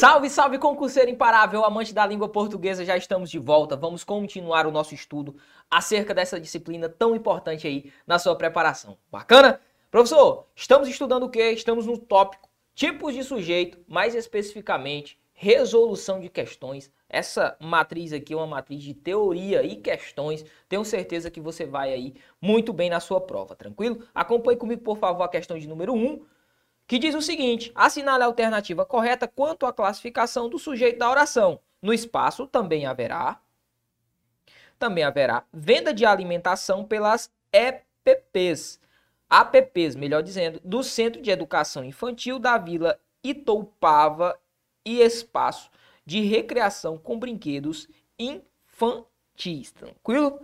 Salve, salve, concurseiro imparável, amante da língua portuguesa, já estamos de volta. Vamos continuar o nosso estudo acerca dessa disciplina tão importante aí na sua preparação. Bacana? Professor, estamos estudando o quê? Estamos no tópico tipos de sujeito, mais especificamente resolução de questões. Essa matriz aqui é uma matriz de teoria e questões. Tenho certeza que você vai aí muito bem na sua prova, tranquilo? Acompanhe comigo, por favor, a questão de número 1 que diz o seguinte: assinale a alternativa correta quanto à classificação do sujeito da oração. No espaço também haverá também haverá venda de alimentação pelas EPPs, APPs, melhor dizendo, do Centro de Educação Infantil da Vila Itoupava e espaço de recreação com brinquedos infantis. Tranquilo?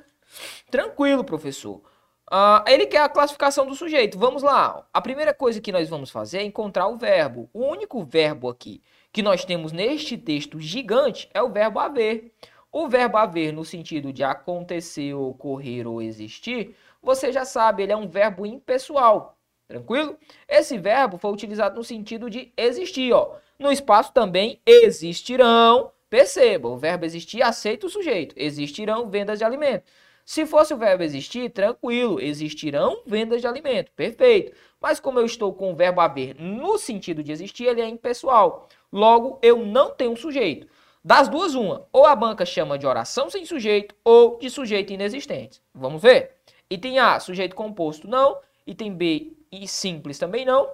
Tranquilo, professor. Uh, ele quer a classificação do sujeito. Vamos lá. A primeira coisa que nós vamos fazer é encontrar o verbo. O único verbo aqui que nós temos neste texto gigante é o verbo haver. O verbo haver, no sentido de acontecer, ocorrer ou existir, você já sabe, ele é um verbo impessoal. Tranquilo? Esse verbo foi utilizado no sentido de existir. Ó. No espaço também existirão. Perceba, o verbo existir aceita o sujeito. Existirão vendas de alimento. Se fosse o verbo existir, tranquilo, existirão vendas de alimento, perfeito. Mas como eu estou com o verbo haver no sentido de existir, ele é impessoal. Logo, eu não tenho um sujeito. Das duas, uma. Ou a banca chama de oração sem sujeito ou de sujeito inexistente. Vamos ver? Item A, sujeito composto, não. Item B, e simples também não.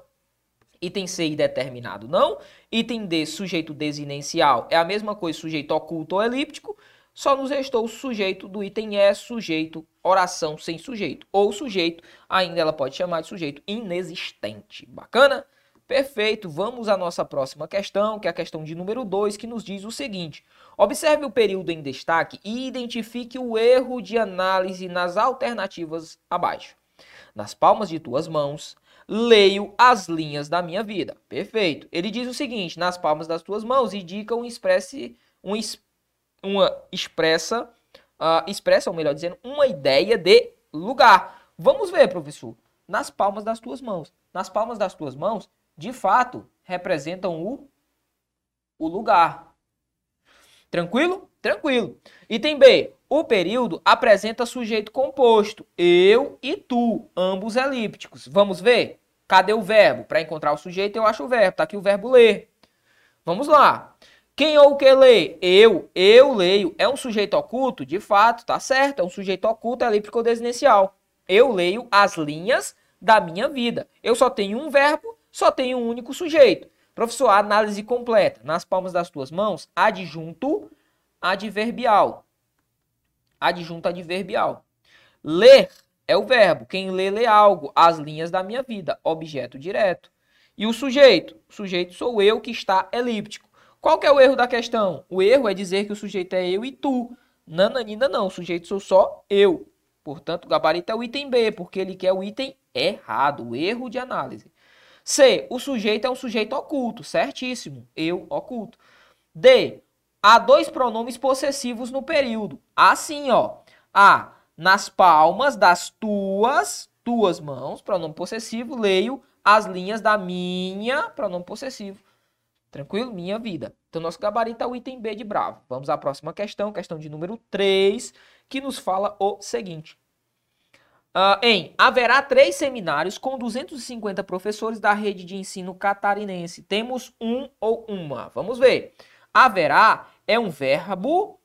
Item C, indeterminado, não. Item D, sujeito desinencial, é a mesma coisa, sujeito oculto ou elíptico. Só nos restou o sujeito do item E, sujeito, oração sem sujeito. Ou sujeito, ainda ela pode chamar de sujeito inexistente. Bacana? Perfeito. Vamos à nossa próxima questão, que é a questão de número 2, que nos diz o seguinte. Observe o período em destaque e identifique o erro de análise nas alternativas abaixo. Nas palmas de tuas mãos, leio as linhas da minha vida. Perfeito. Ele diz o seguinte: nas palmas das tuas mãos, indica um expresse, um expresse uma expressa, uh, expressa, ou melhor dizendo, uma ideia de lugar. Vamos ver, professor, nas palmas das tuas mãos. Nas palmas das tuas mãos, de fato, representam o, o lugar. Tranquilo? Tranquilo. Item B. O período apresenta sujeito composto, eu e tu, ambos elípticos. Vamos ver? Cadê o verbo? Para encontrar o sujeito, eu acho o verbo. Está aqui o verbo ler. Vamos lá. Quem ou o que lê? Eu. Eu leio. É um sujeito oculto? De fato, tá certo. É um sujeito oculto elíptico ou desinencial. Eu leio as linhas da minha vida. Eu só tenho um verbo, só tenho um único sujeito. Professor, análise completa. Nas palmas das tuas mãos, adjunto adverbial. Adjunto adverbial. Ler é o verbo. Quem lê, lê algo. As linhas da minha vida. Objeto direto. E o sujeito? O sujeito sou eu que está elíptico. Qual que é o erro da questão? O erro é dizer que o sujeito é eu e tu. Nananina não, o sujeito sou só eu. Portanto, o gabarito é o item B, porque ele quer o item errado, o erro de análise. C, o sujeito é um sujeito oculto, certíssimo, eu oculto. D, há dois pronomes possessivos no período. Assim, ó, A, nas palmas das tuas, tuas mãos, pronome possessivo, leio as linhas da minha, pronome possessivo. Tranquilo? Minha vida. Então, nosso gabarito é o item B de bravo. Vamos à próxima questão, questão de número 3, que nos fala o seguinte. Uh, em haverá três seminários com 250 professores da rede de ensino catarinense. Temos um ou uma. Vamos ver. Haverá é um verbo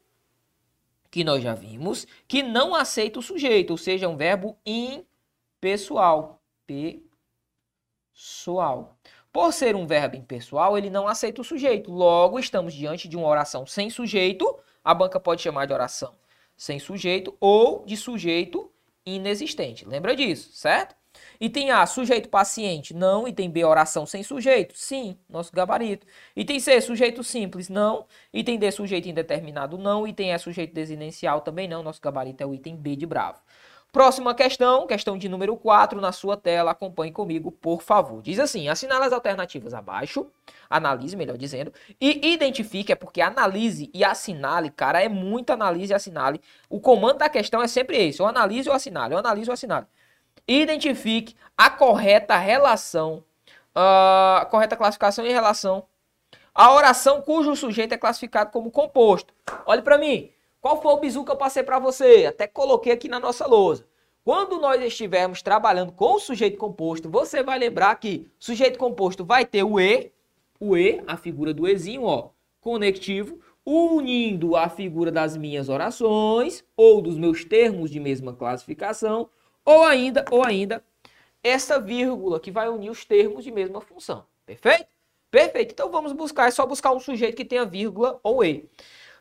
que nós já vimos que não aceita o sujeito, ou seja, é um verbo impessoal. Pessoal. Por ser um verbo impessoal, ele não aceita o sujeito. Logo, estamos diante de uma oração sem sujeito. A banca pode chamar de oração sem sujeito ou de sujeito inexistente. Lembra disso, certo? Item A, sujeito paciente, não. Item B, oração sem sujeito, sim, nosso gabarito. Item C, sujeito simples, não. Item D, sujeito indeterminado, não. Item E, sujeito desinencial, também não. Nosso gabarito é o item B de bravo. Próxima questão, questão de número 4 na sua tela, acompanhe comigo, por favor. Diz assim: assinale as alternativas abaixo, analise, melhor dizendo, e identifique, é porque analise e assinale, cara, é muito analise e assinale. O comando da questão é sempre esse: ou analise ou assinale, ou analise ou assinale. Identifique a correta relação, a correta classificação em relação A oração cujo sujeito é classificado como composto. Olhe para mim. Qual foi o bizu que eu passei para você? Até coloquei aqui na nossa lousa. Quando nós estivermos trabalhando com o sujeito composto, você vai lembrar que sujeito composto vai ter o E, o E, a figura do Ezinho, ó, conectivo, unindo a figura das minhas orações ou dos meus termos de mesma classificação, ou ainda, ou ainda, essa vírgula que vai unir os termos de mesma função. Perfeito? Perfeito. Então vamos buscar, é só buscar um sujeito que tenha vírgula ou E.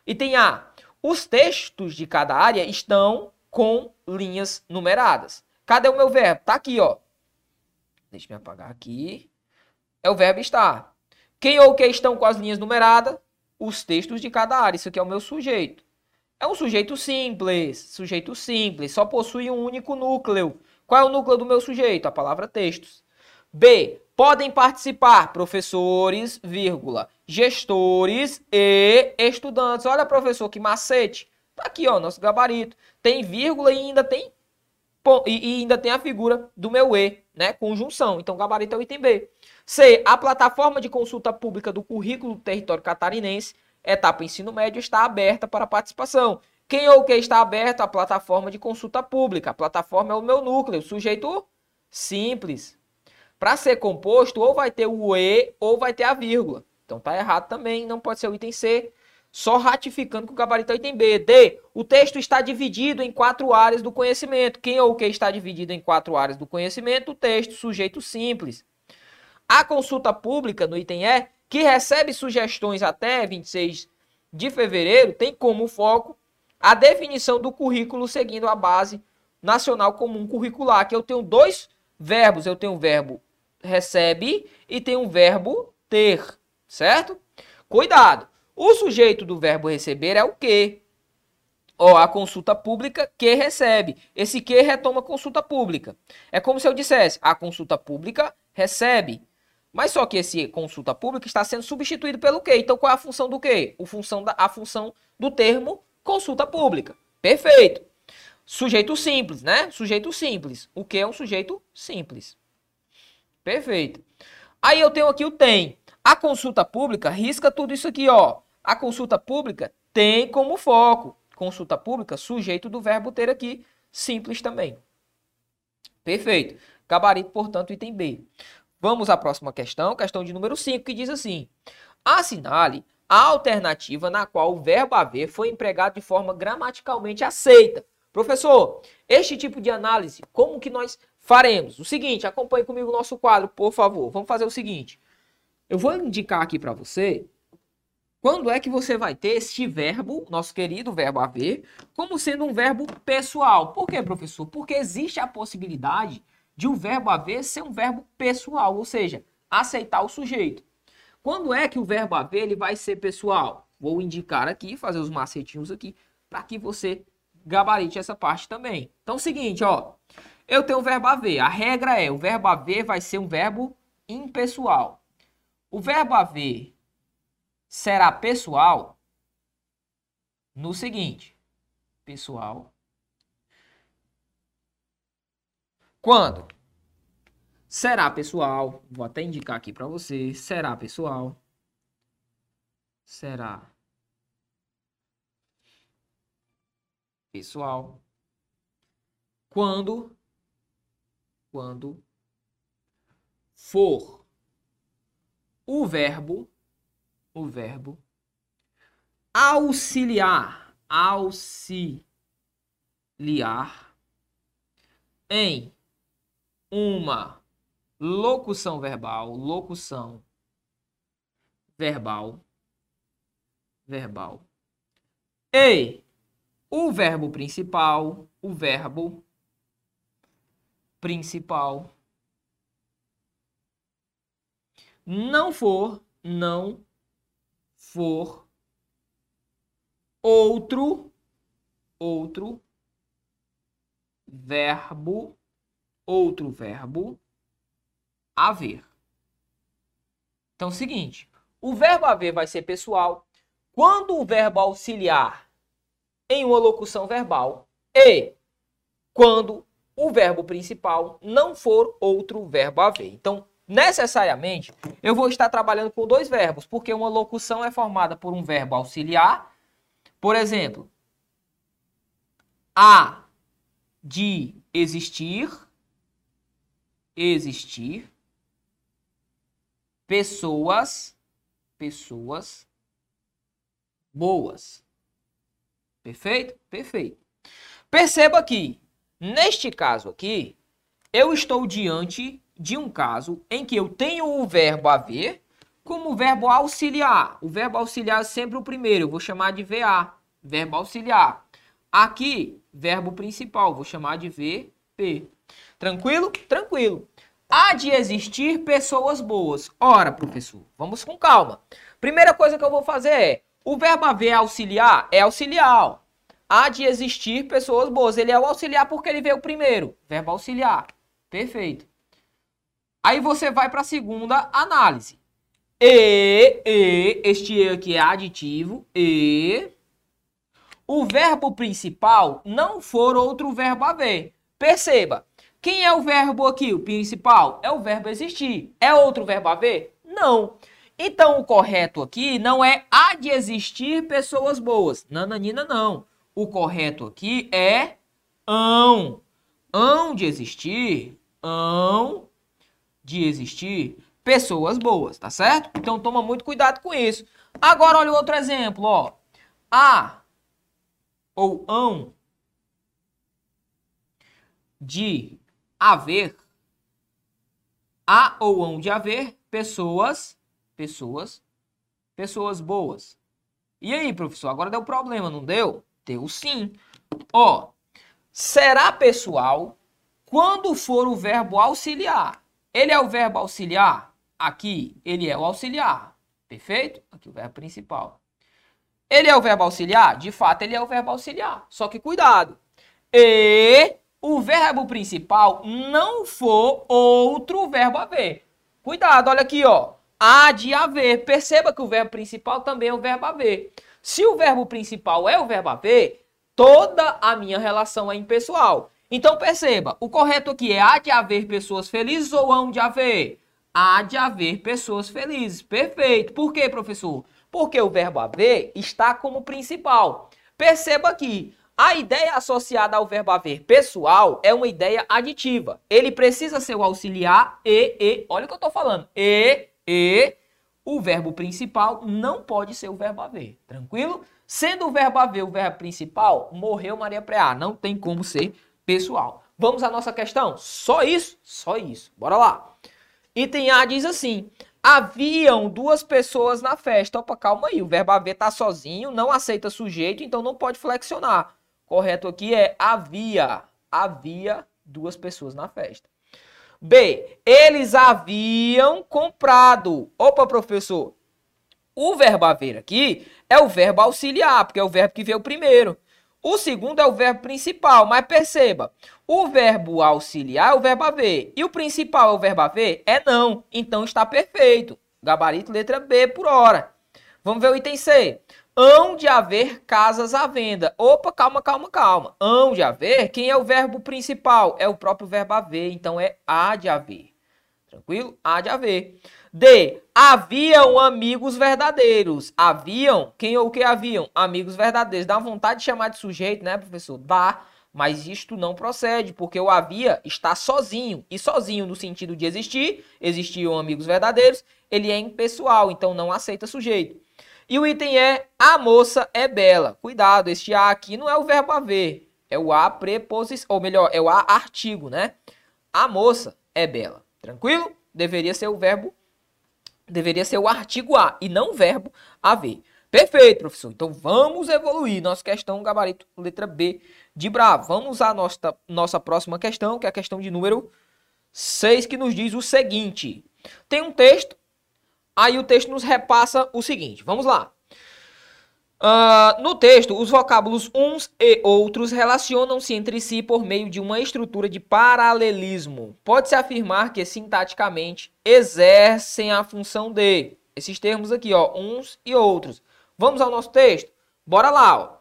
E tem A. Os textos de cada área estão com linhas numeradas. Cadê o meu verbo? Tá aqui, ó. Deixa eu apagar aqui. É o verbo estar. Quem ou que estão com as linhas numeradas? Os textos de cada área. Isso aqui é o meu sujeito. É um sujeito simples. Sujeito simples. Só possui um único núcleo. Qual é o núcleo do meu sujeito? A palavra textos. B. Podem participar professores, vírgula, gestores e estudantes. Olha, professor, que macete. Tá aqui, ó, nosso gabarito. Tem vírgula e ainda tem e, ainda tem a figura do meu E, né? Conjunção. Então, gabarito é o item B. C. A plataforma de consulta pública do currículo do território catarinense, etapa ensino médio, está aberta para participação. Quem ou que está aberto? A plataforma de consulta pública. A plataforma é o meu núcleo, sujeito simples. Para ser composto, ou vai ter o E ou vai ter a vírgula. Então tá errado também, não pode ser o item C. Só ratificando que o gabarito é o item B. D. O texto está dividido em quatro áreas do conhecimento. Quem ou que está dividido em quatro áreas do conhecimento? O texto, sujeito simples. A consulta pública, no item E, que recebe sugestões até 26 de fevereiro, tem como foco a definição do currículo seguindo a base nacional comum curricular, que eu tenho dois verbos. Eu tenho o verbo recebe e tem um verbo ter, certo? Cuidado. O sujeito do verbo receber é o que? Ó, a consulta pública que recebe. Esse que retoma a consulta pública. É como se eu dissesse, a consulta pública recebe. Mas só que esse consulta pública está sendo substituído pelo que? Então qual é a função do que? O função da, a função do termo consulta pública. Perfeito. Sujeito simples, né? Sujeito simples. O que é um sujeito simples? Perfeito. Aí eu tenho aqui o tem. A consulta pública risca tudo isso aqui, ó. A consulta pública tem como foco. Consulta pública, sujeito do verbo ter aqui, simples também. Perfeito. Gabarito, portanto, item B. Vamos à próxima questão, questão de número 5, que diz assim: Assinale a alternativa na qual o verbo haver foi empregado de forma gramaticalmente aceita. Professor, este tipo de análise, como que nós faremos? O seguinte, acompanhe comigo o nosso quadro, por favor. Vamos fazer o seguinte. Eu vou indicar aqui para você quando é que você vai ter este verbo, nosso querido verbo haver, como sendo um verbo pessoal. Por quê, professor? Porque existe a possibilidade de o um verbo haver ser um verbo pessoal, ou seja, aceitar o sujeito. Quando é que o verbo haver ele vai ser pessoal? Vou indicar aqui, fazer os macetinhos aqui, para que você gabarite essa parte também. Então, é o seguinte, ó. Eu tenho o verbo haver. A regra é, o verbo haver vai ser um verbo impessoal. O verbo haver será pessoal no seguinte. Pessoal. Quando? Será pessoal. Vou até indicar aqui para você. Será pessoal. Será pessoal. Quando quando for o verbo o verbo auxiliar auxiliar em uma locução verbal locução verbal verbal. E o verbo principal, o verbo principal não for, não for outro, outro verbo, outro verbo haver. Então, é o seguinte, o verbo haver vai ser pessoal quando o verbo auxiliar em uma locução verbal e quando o verbo principal não for outro verbo haver. Então, necessariamente eu vou estar trabalhando com dois verbos, porque uma locução é formada por um verbo auxiliar. Por exemplo, há de existir, existir pessoas, pessoas boas. Perfeito? Perfeito. Perceba que, neste caso aqui, eu estou diante de um caso em que eu tenho o verbo haver como verbo auxiliar. O verbo auxiliar é sempre o primeiro, eu vou chamar de VA, verbo auxiliar. Aqui, verbo principal, vou chamar de VP. Tranquilo? Tranquilo. Há de existir pessoas boas. Ora, professor, vamos com calma. Primeira coisa que eu vou fazer é, o verbo haver auxiliar é auxiliar. Há de existir pessoas boas. Ele é o auxiliar porque ele veio primeiro. Verbo auxiliar. Perfeito. Aí você vai para a segunda análise. E, e, este E aqui é aditivo, e o verbo principal não for outro verbo haver. Perceba, quem é o verbo aqui, o principal? É o verbo existir. É outro verbo haver? Não. Então, o correto aqui não é há de existir pessoas boas. Nananina, não. O correto aqui é hão. Hão de existir, hão de existir pessoas boas, tá certo? Então toma muito cuidado com isso. Agora olha o outro exemplo, ó. A ou ão de haver a ou ão de haver pessoas, pessoas, pessoas boas. E aí, professor, agora deu problema, não deu? Deu sim. Ó, será pessoal quando for o verbo auxiliar. Ele é o verbo auxiliar? Aqui, ele é o auxiliar. Perfeito? Aqui o verbo principal. Ele é o verbo auxiliar? De fato, ele é o verbo auxiliar. Só que cuidado. E o verbo principal não for outro verbo haver. Cuidado, olha aqui, ó. Há de haver. Perceba que o verbo principal também é o verbo haver. Se o verbo principal é o verbo haver, toda a minha relação é impessoal. Então perceba, o correto aqui é há de haver pessoas felizes ou hão de haver? Há de haver pessoas felizes. Perfeito. Por quê, professor? Porque o verbo haver está como principal. Perceba aqui, a ideia associada ao verbo haver pessoal é uma ideia aditiva. Ele precisa ser o auxiliar e, e, olha o que eu estou falando, e, e, o verbo principal não pode ser o verbo haver, tranquilo? Sendo o verbo haver o verbo principal, morreu Maria Preá, não tem como ser pessoal. Vamos à nossa questão? Só isso? Só isso. Bora lá. Item A diz assim: Haviam duas pessoas na festa. Opa, calma aí. O verbo haver tá sozinho, não aceita sujeito, então não pode flexionar. Correto aqui é havia. Havia duas pessoas na festa. B. Eles haviam comprado. Opa, professor. O verbo haver aqui é o verbo auxiliar, porque é o verbo que veio primeiro. O segundo é o verbo principal, mas perceba, o verbo auxiliar é o verbo haver e o principal é o verbo haver? É não, então está perfeito. Gabarito letra B por hora. Vamos ver o item C. Hão de haver casas à venda. Opa, calma, calma, calma. Hão de haver, quem é o verbo principal? É o próprio verbo haver, então é há de haver. Tranquilo? Há de haver. D. Haviam amigos verdadeiros. Haviam? Quem ou o que haviam? Amigos verdadeiros. Dá vontade de chamar de sujeito, né, professor? Dá. Mas isto não procede, porque o havia está sozinho. E sozinho no sentido de existir, existiam amigos verdadeiros, ele é impessoal, então não aceita sujeito. E o item é a moça é bela. Cuidado, este a aqui não é o verbo haver, é o a preposição, ou melhor, é o a artigo, né? A moça é bela. Tranquilo? Deveria ser o verbo deveria ser o artigo a e não o verbo haver. Perfeito, professor. Então vamos evoluir. Nossa questão, gabarito, letra B de Bravo. Vamos à nossa, nossa próxima questão, que é a questão de número 6, que nos diz o seguinte. Tem um texto, aí o texto nos repassa o seguinte. Vamos lá. Uh, no texto, os vocábulos uns e outros relacionam-se entre si por meio de uma estrutura de paralelismo. Pode-se afirmar que sintaticamente exercem a função de esses termos aqui, ó, uns e outros. Vamos ao nosso texto? Bora lá, ó.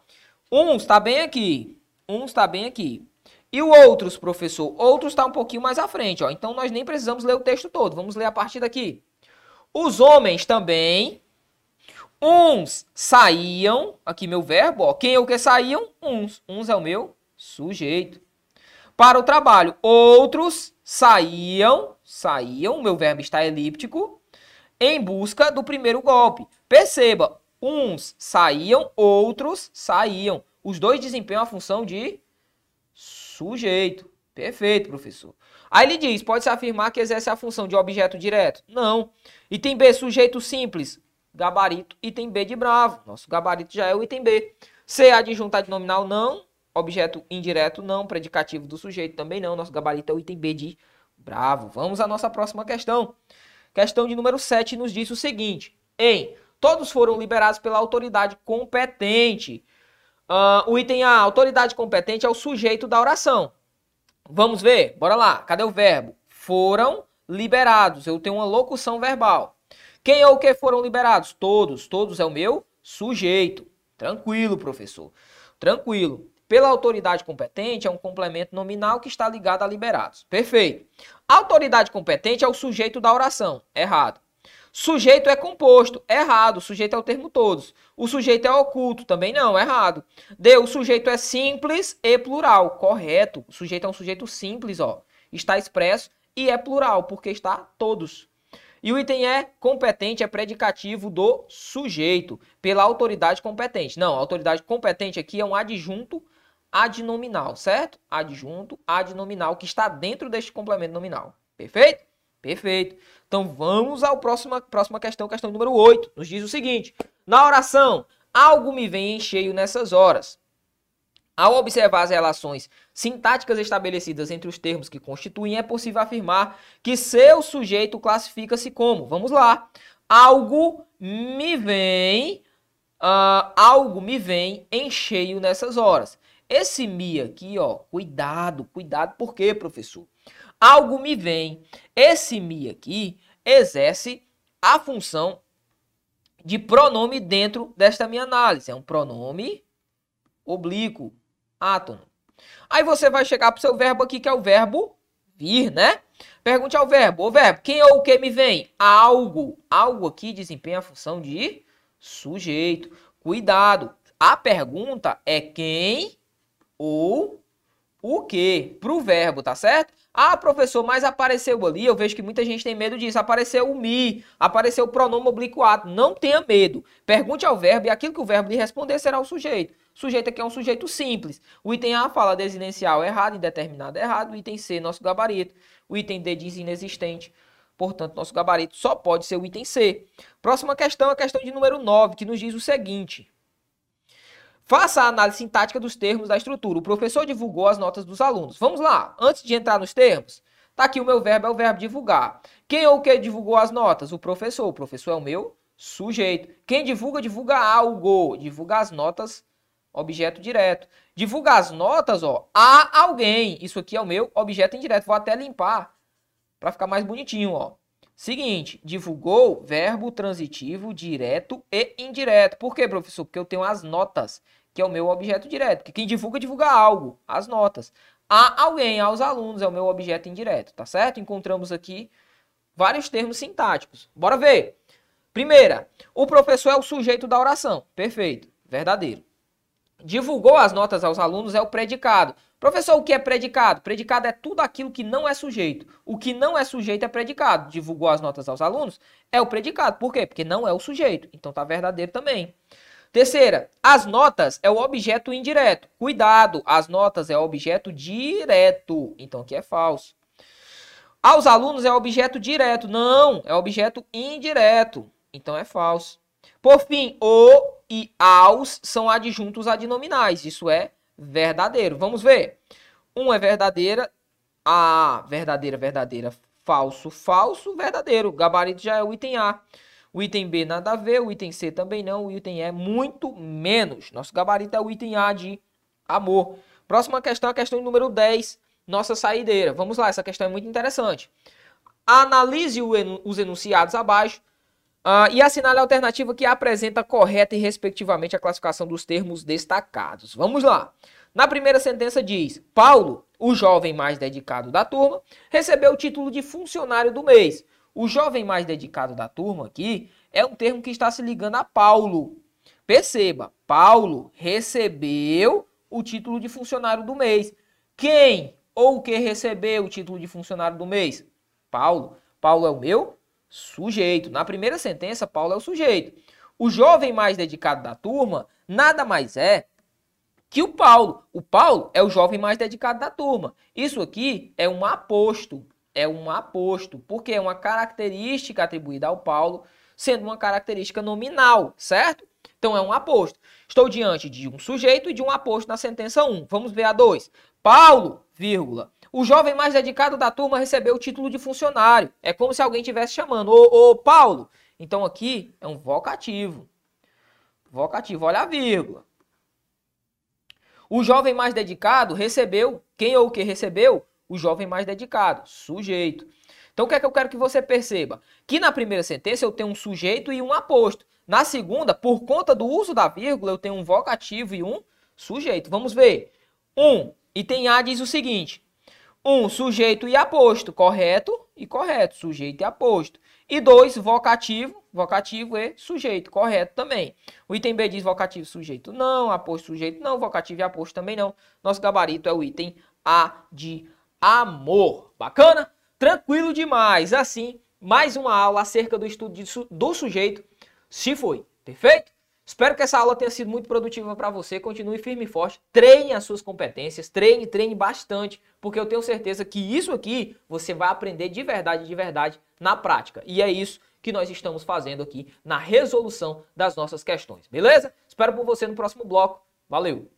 Uns está bem aqui, uns está bem aqui. E o outros, professor? Outros está um pouquinho mais à frente, ó. Então nós nem precisamos ler o texto todo. Vamos ler a partir daqui. Os homens também, uns saíam, aqui meu verbo, ó. Quem é o que saíam? Uns. Uns é o meu sujeito. Para o trabalho, outros saíam, saíam, meu verbo está elíptico, em busca do primeiro golpe. Perceba, uns saíam, outros saíam. Os dois desempenham a função de sujeito. Perfeito, professor. Aí ele diz, pode-se afirmar que exerce a função de objeto direto? Não. Item B, sujeito simples, gabarito, item B de bravo. Nosso gabarito já é o item B. C, adjuntado nominal, não. Objeto indireto, não. Predicativo do sujeito, também não. Nosso gabarito é o item B de bravo. Vamos à nossa próxima questão. Questão de número 7 nos diz o seguinte. Em todos foram liberados pela autoridade competente. Uh, o item A, autoridade competente é o sujeito da oração. Vamos ver? Bora lá. Cadê o verbo? Foram liberados. Eu tenho uma locução verbal. Quem ou que foram liberados? Todos. Todos é o meu sujeito. Tranquilo, professor. Tranquilo. Pela autoridade competente é um complemento nominal que está ligado a liberados. Perfeito. Autoridade competente é o sujeito da oração. Errado. Sujeito é composto. Errado. Sujeito é o termo todos. O sujeito é oculto. Também não. Errado. D. O sujeito é simples e plural. Correto. O sujeito é um sujeito simples, ó. Está expresso e é plural, porque está todos. E o item é competente, é predicativo do sujeito, pela autoridade competente. Não, a autoridade competente aqui é um adjunto adnominal, certo? Adjunto adnominal que está dentro deste complemento nominal. Perfeito? Perfeito. Então vamos à próxima, próxima questão, questão número 8. Nos diz o seguinte: Na oração, algo me vem em cheio nessas horas. Ao observar as relações sintáticas estabelecidas entre os termos que constituem, é possível afirmar que seu sujeito classifica-se como. Vamos lá. Algo me vem, uh, algo me vem em cheio nessas horas. Esse me aqui, ó, cuidado, cuidado, por quê, professor? Algo me vem. Esse me aqui exerce a função de pronome dentro desta minha análise. É um pronome oblíquo átomo. Aí você vai chegar para o seu verbo aqui, que é o verbo vir, né? Pergunte ao verbo. O verbo, quem ou o que me vem? Algo. Algo aqui desempenha a função de sujeito. Cuidado. A pergunta é quem ou o que para o verbo, tá certo? Ah, professor, mas apareceu ali, eu vejo que muita gente tem medo disso. Apareceu o me, apareceu o pronome obliquado. Não tenha medo. Pergunte ao verbo e aquilo que o verbo lhe responder será o sujeito. O sujeito aqui é um sujeito simples. O item A fala desinencial errado, indeterminado errado. O item C, nosso gabarito. O item D diz inexistente. Portanto, nosso gabarito só pode ser o item C. Próxima questão, a questão de número 9, que nos diz o seguinte. Faça a análise sintática dos termos da estrutura. O professor divulgou as notas dos alunos. Vamos lá. Antes de entrar nos termos, tá aqui o meu verbo, é o verbo divulgar. Quem ou o que divulgou as notas? O professor. O professor é o meu sujeito. Quem divulga, divulga algo. Divulga as notas, objeto direto. Divulga as notas, ó, a alguém. Isso aqui é o meu objeto indireto. Vou até limpar para ficar mais bonitinho, ó. Seguinte, divulgou verbo transitivo direto e indireto. Por quê, professor? Porque eu tenho as notas, que é o meu objeto direto. Que quem divulga, divulga algo, as notas. A alguém, aos alunos, é o meu objeto indireto, tá certo? Encontramos aqui vários termos sintáticos. Bora ver. Primeira, o professor é o sujeito da oração. Perfeito, verdadeiro. Divulgou as notas aos alunos é o predicado. Professor, o que é predicado? Predicado é tudo aquilo que não é sujeito. O que não é sujeito é predicado. Divulgou as notas aos alunos? É o predicado. Por quê? Porque não é o sujeito. Então tá verdadeiro também. Terceira, as notas é o objeto indireto. Cuidado, as notas é objeto direto. Então aqui é falso. Aos alunos é objeto direto. Não, é objeto indireto. Então é falso. Por fim, o e aos são adjuntos adnominais. Isso é verdadeiro. Vamos ver. Um é verdadeira, a verdadeira, verdadeira, falso, falso, verdadeiro. Gabarito já é o item A. O item B nada a ver, o item C também não, o item E muito menos. Nosso gabarito é o item A de amor. Próxima questão, a questão número 10, nossa saideira. Vamos lá, essa questão é muito interessante. Analise os enunciados abaixo Uh, e assinale a alternativa que apresenta correta e respectivamente a classificação dos termos destacados. Vamos lá. Na primeira sentença diz: Paulo o jovem mais dedicado da turma, recebeu o título de funcionário do mês. O jovem mais dedicado da turma aqui é um termo que está se ligando a Paulo. Perceba, Paulo recebeu o título de funcionário do mês. Quem ou que recebeu o título de funcionário do mês? Paulo. Paulo é o meu sujeito. Na primeira sentença, Paulo é o sujeito. O jovem mais dedicado da turma nada mais é que o Paulo. O Paulo é o jovem mais dedicado da turma. Isso aqui é um aposto. É um aposto, porque é uma característica atribuída ao Paulo, sendo uma característica nominal, certo? Então é um aposto. Estou diante de um sujeito e de um aposto na sentença 1. Vamos ver a 2. Paulo, vírgula. O jovem mais dedicado da turma recebeu o título de funcionário. É como se alguém estivesse chamando. Ô, ô, Paulo. Então aqui é um vocativo. Vocativo, olha a vírgula. O jovem mais dedicado recebeu, quem ou o que recebeu? O jovem mais dedicado, sujeito. Então o que é que eu quero que você perceba? Que na primeira sentença eu tenho um sujeito e um aposto. Na segunda, por conta do uso da vírgula, eu tenho um vocativo e um sujeito. Vamos ver. Um, item A diz o seguinte: um, sujeito e aposto, correto e correto, sujeito e aposto. E dois, vocativo, vocativo e sujeito, correto também. O item B diz vocativo sujeito não, aposto sujeito não, vocativo e aposto também não. Nosso gabarito é o item A de amor. Bacana? Tranquilo demais. Assim, mais uma aula acerca do estudo do sujeito se foi. Perfeito? Espero que essa aula tenha sido muito produtiva para você. Continue firme e forte. Treine as suas competências. Treine, treine bastante. Porque eu tenho certeza que isso aqui você vai aprender de verdade, de verdade na prática. E é isso que nós estamos fazendo aqui na resolução das nossas questões. Beleza? Espero por você no próximo bloco. Valeu!